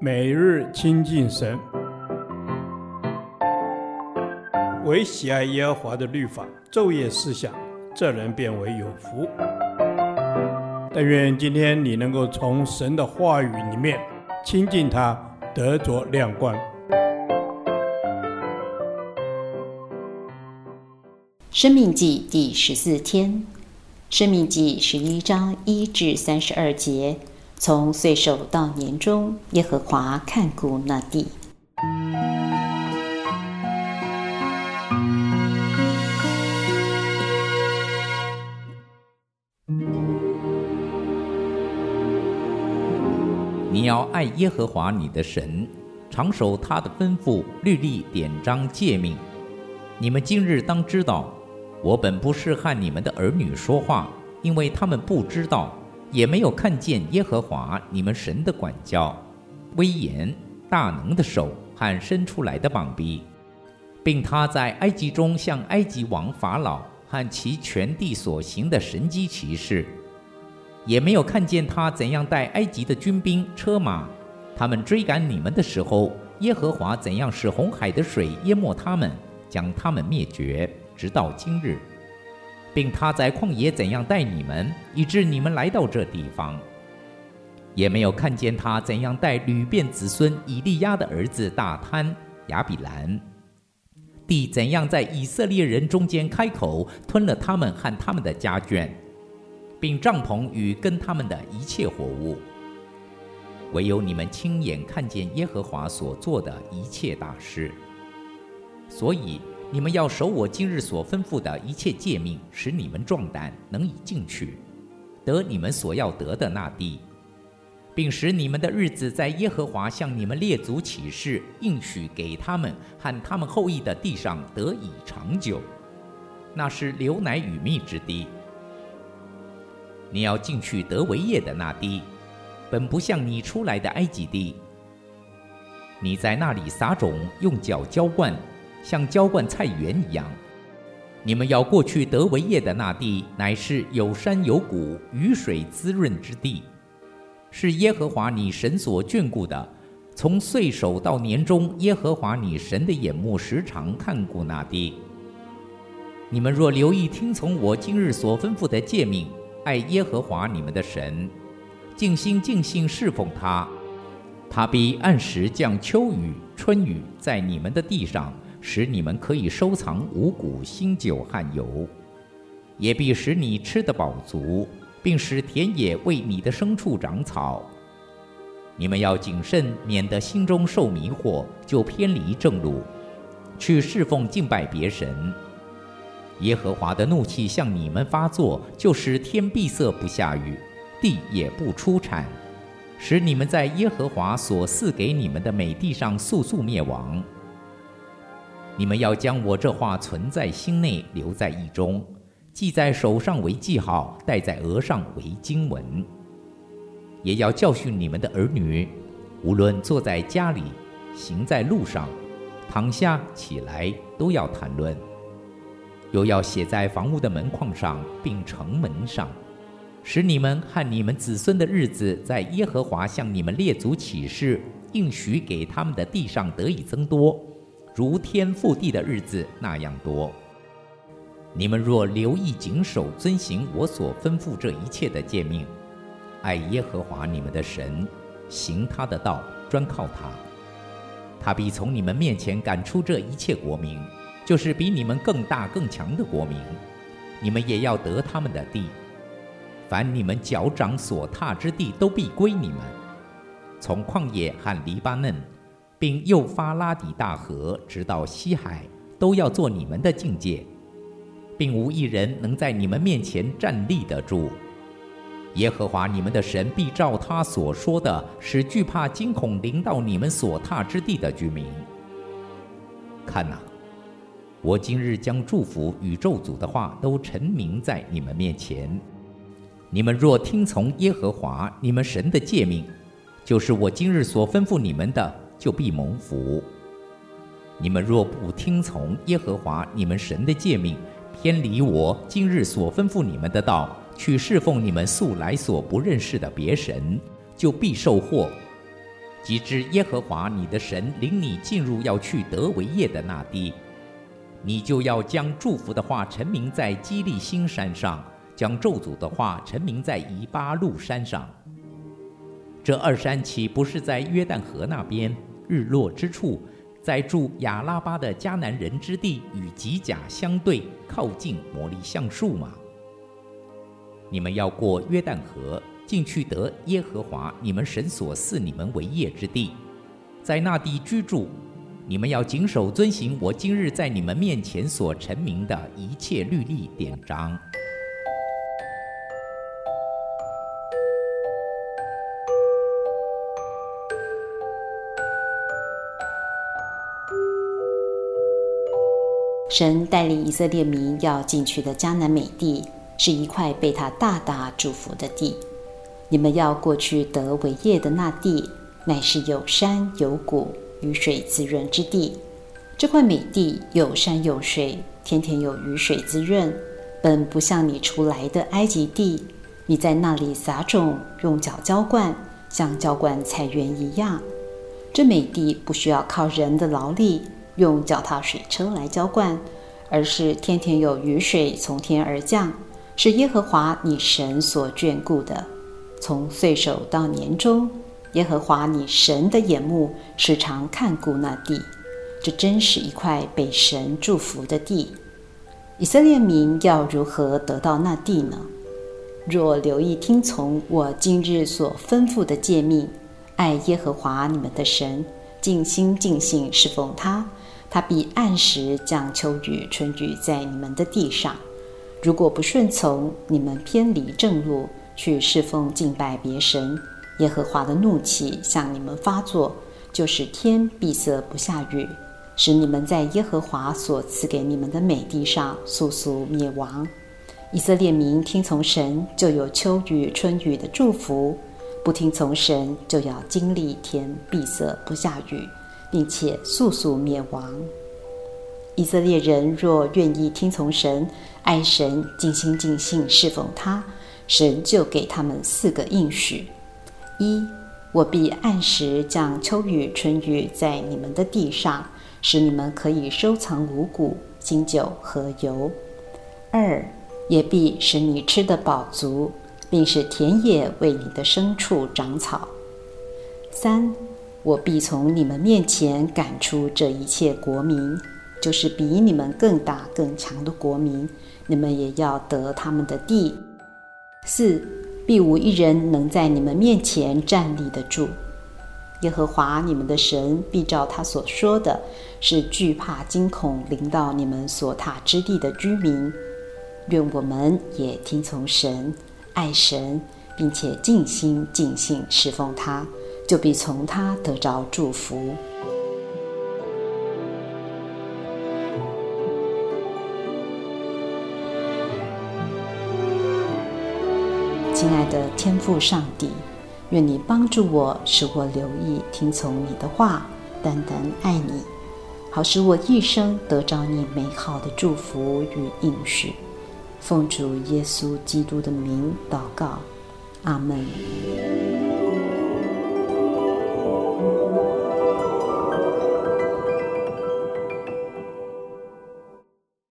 每日亲近神，唯喜爱耶和华的律法，昼夜思想，这人便为有福。但愿今天你能够从神的话语里面亲近他，得着亮光。生命记第十四天，生命记十一章一至三十二节。从岁首到年终，耶和华看顾那地。你要爱耶和华你的神，常守他的吩咐、律例、典章、诫命。你们今日当知道，我本不是和你们的儿女说话，因为他们不知道。也没有看见耶和华你们神的管教、威严、大能的手和伸出来的膀臂，并他在埃及中向埃及王法老和其全地所行的神迹奇事，也没有看见他怎样带埃及的军兵车马，他们追赶你们的时候，耶和华怎样使红海的水淹没他们，将他们灭绝，直到今日。并他在旷野怎样带你们，以致你们来到这地方，也没有看见他怎样带流便子孙以利押的儿子大坍、亚比兰，地怎样在以色列人中间开口吞了他们和他们的家眷，并帐篷与跟他们的一切活物。唯有你们亲眼看见耶和华所做的一切大事，所以。你们要守我今日所吩咐的一切诫命，使你们壮胆，能以进去，得你们所要得的那地，并使你们的日子在耶和华向你们列祖起誓应许给他们和他们后裔的地上得以长久。那是流奶与蜜之地。你要进去得为业的那地，本不像你出来的埃及地。你在那里撒种，用脚浇灌。像浇灌菜园一样，你们要过去得为业的那地，乃是有山有谷、雨水滋润之地，是耶和华你神所眷顾的。从岁首到年终，耶和华你神的眼目时常看顾那地。你们若留意听从我今日所吩咐的诫命，爱耶和华你们的神，尽心尽性侍奉他，他必按时降秋雨、春雨在你们的地上。使你们可以收藏五谷、新酒和油，也必使你吃得饱足，并使田野为你的牲畜长草。你们要谨慎，免得心中受迷惑，就偏离正路，去侍奉敬拜别神。耶和华的怒气向你们发作，就使天闭塞不下雨，地也不出产，使你们在耶和华所赐给你们的美地上速速灭亡。你们要将我这话存在心内，留在意中，记在手上为记号，戴在额上为经文。也要教训你们的儿女，无论坐在家里，行在路上，躺下起来，都要谈论。又要写在房屋的门框上，并城门上，使你们和你们子孙的日子，在耶和华向你们列祖起誓应许给他们的地上得以增多。如天覆地的日子那样多。你们若留意谨守遵行我所吩咐这一切的诫命，爱耶和华你们的神，行他的道，专靠他，他必从你们面前赶出这一切国民，就是比你们更大更强的国民，你们也要得他们的地。凡你们脚掌所踏之地，都必归你们，从旷野和黎巴嫩。并幼发拉底大河，直到西海，都要做你们的境界，并无一人能在你们面前站立得住。耶和华你们的神必照他所说的，使惧怕惊恐临到你们所踏之地的居民。看哪，我今日将祝福与咒诅的话都陈明在你们面前。你们若听从耶和华你们神的诫命，就是我今日所吩咐你们的。就必蒙福。你们若不听从耶和华你们神的诫命，偏离我今日所吩咐你们的道，去侍奉你们素来所不认识的别神，就必受祸。及至耶和华你的神领你进入要去得为业的那地，你就要将祝福的话陈明在基利心山上，将咒诅的话陈明在以巴路山上。这二山岂不是在约旦河那边日落之处，在住亚拉巴的迦南人之地与吉甲相对，靠近摩利橡树吗？你们要过约旦河，进去得耶和华你们神所赐你们为业之地，在那地居住。你们要谨守遵行我今日在你们面前所陈明的一切律例典章。神带领以色列民要进去的迦南美地，是一块被他大大祝福的地。你们要过去得为业的那地，乃是有山有谷、雨水滋润之地。这块美地有山有水，天天有雨水滋润，本不像你出来的埃及地。你在那里撒种，用脚浇灌，像浇灌菜园一样。这美地不需要靠人的劳力。用脚踏水车来浇灌，而是天天有雨水从天而降，是耶和华你神所眷顾的。从岁首到年终，耶和华你神的眼目时常看顾那地。这真是一块被神祝福的地。以色列民要如何得到那地呢？若留意听从我今日所吩咐的诫命，爱耶和华你们的神，尽心尽性侍奉他。他必按时降秋雨春雨在你们的地上。如果不顺从，你们偏离正路，去侍奉敬拜别神，耶和华的怒气向你们发作，就是天闭塞不下雨，使你们在耶和华所赐给你们的美地上速速灭亡。以色列民听从神，就有秋雨春雨的祝福；不听从神，就要经历天闭塞不下雨。并且速速灭亡。以色列人若愿意听从神、爱神、尽心尽性侍奉他，神就给他们四个应许：一，我必按时降秋雨春雨在你们的地上，使你们可以收藏五谷、新酒和油；二，也必使你吃得饱足，并使田野为你的牲畜长草；三。我必从你们面前赶出这一切国民，就是比你们更大更强的国民，你们也要得他们的地。四，必无一人能在你们面前站立得住。耶和华你们的神必照他所说的，是惧怕惊恐临到你们所踏之地的居民。愿我们也听从神，爱神，并且尽心尽性侍奉他。就必从他得着祝福。亲爱的天父上帝，愿你帮助我，使我留意听从你的话，单单爱你，好使我一生得着你美好的祝福与应许。奉主耶稣基督的名祷告，阿门。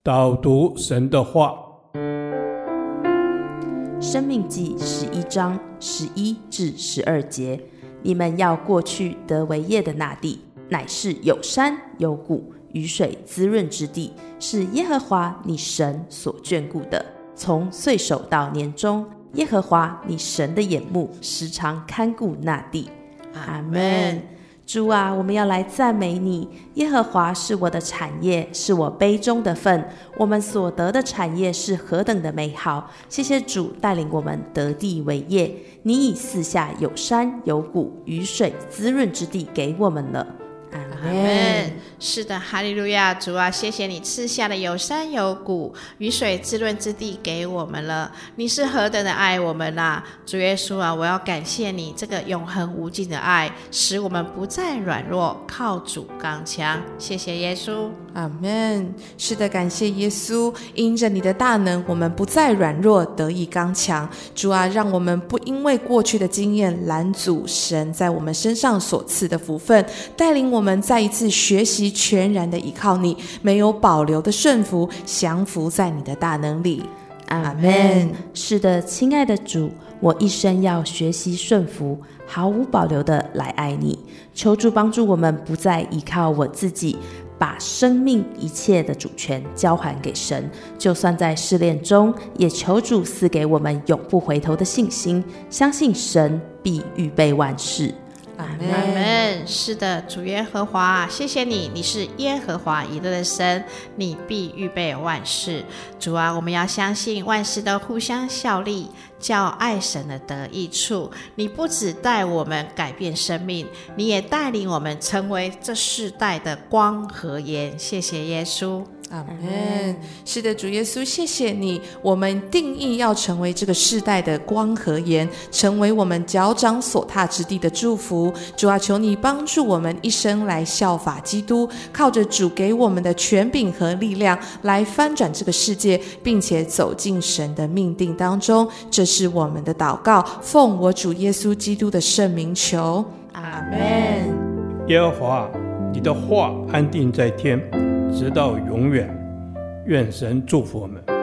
导读神的话，《生命记》十一章十一至十二节：你们要过去得为业的那地，乃是有山有谷、雨水滋润之地，是耶和华你神所眷顾的。从岁首到年终，耶和华你神的眼目时常看顾那地。阿门。主啊，我们要来赞美你。耶和华是我的产业，是我杯中的份。我们所得的产业是何等的美好！谢谢主带领我们得地为业。你以四下有山有谷、雨水滋润之地给我们了。阿门。是的，哈利路亚，主啊，谢谢你赐下的有山有谷、雨水滋润之地给我们了。你是何等的爱我们呐、主耶稣啊，我要感谢你这个永恒无尽的爱，使我们不再软弱，靠主刚强。谢谢耶稣，阿门。是的，感谢耶稣，因着你的大能，我们不再软弱，得以刚强。主啊，让我们不因为过去的经验拦阻神在我们身上所赐的福分，带领我们再一次学习。全然的依靠你，没有保留的顺服，降服在你的大能里。阿门。是的，亲爱的主，我一生要学习顺服，毫无保留的来爱你。求主帮助我们，不再依靠我自己，把生命一切的主权交还给神。就算在试炼中，也求主赐给我们永不回头的信心，相信神必预备万事。阿门。是的，主耶和华，谢谢你，你是耶和华以勒的神，你必预备万事。主啊，我们要相信万事都互相效力，叫爱神的得益处。你不只带我们改变生命，你也带领我们成为这世代的光和盐。谢谢耶稣。阿门。是的，主耶稣，谢谢你。我们定义要成为这个世代的光和盐，成为我们脚掌所踏之地的祝福。主啊，求你帮助我们一生来效法基督，靠着主给我们的权柄和力量来翻转这个世界，并且走进神的命定当中。这是我们的祷告，奉我主耶稣基督的圣名求。阿门。耶和华，你的话安定在天。直到永远，愿神祝福我们。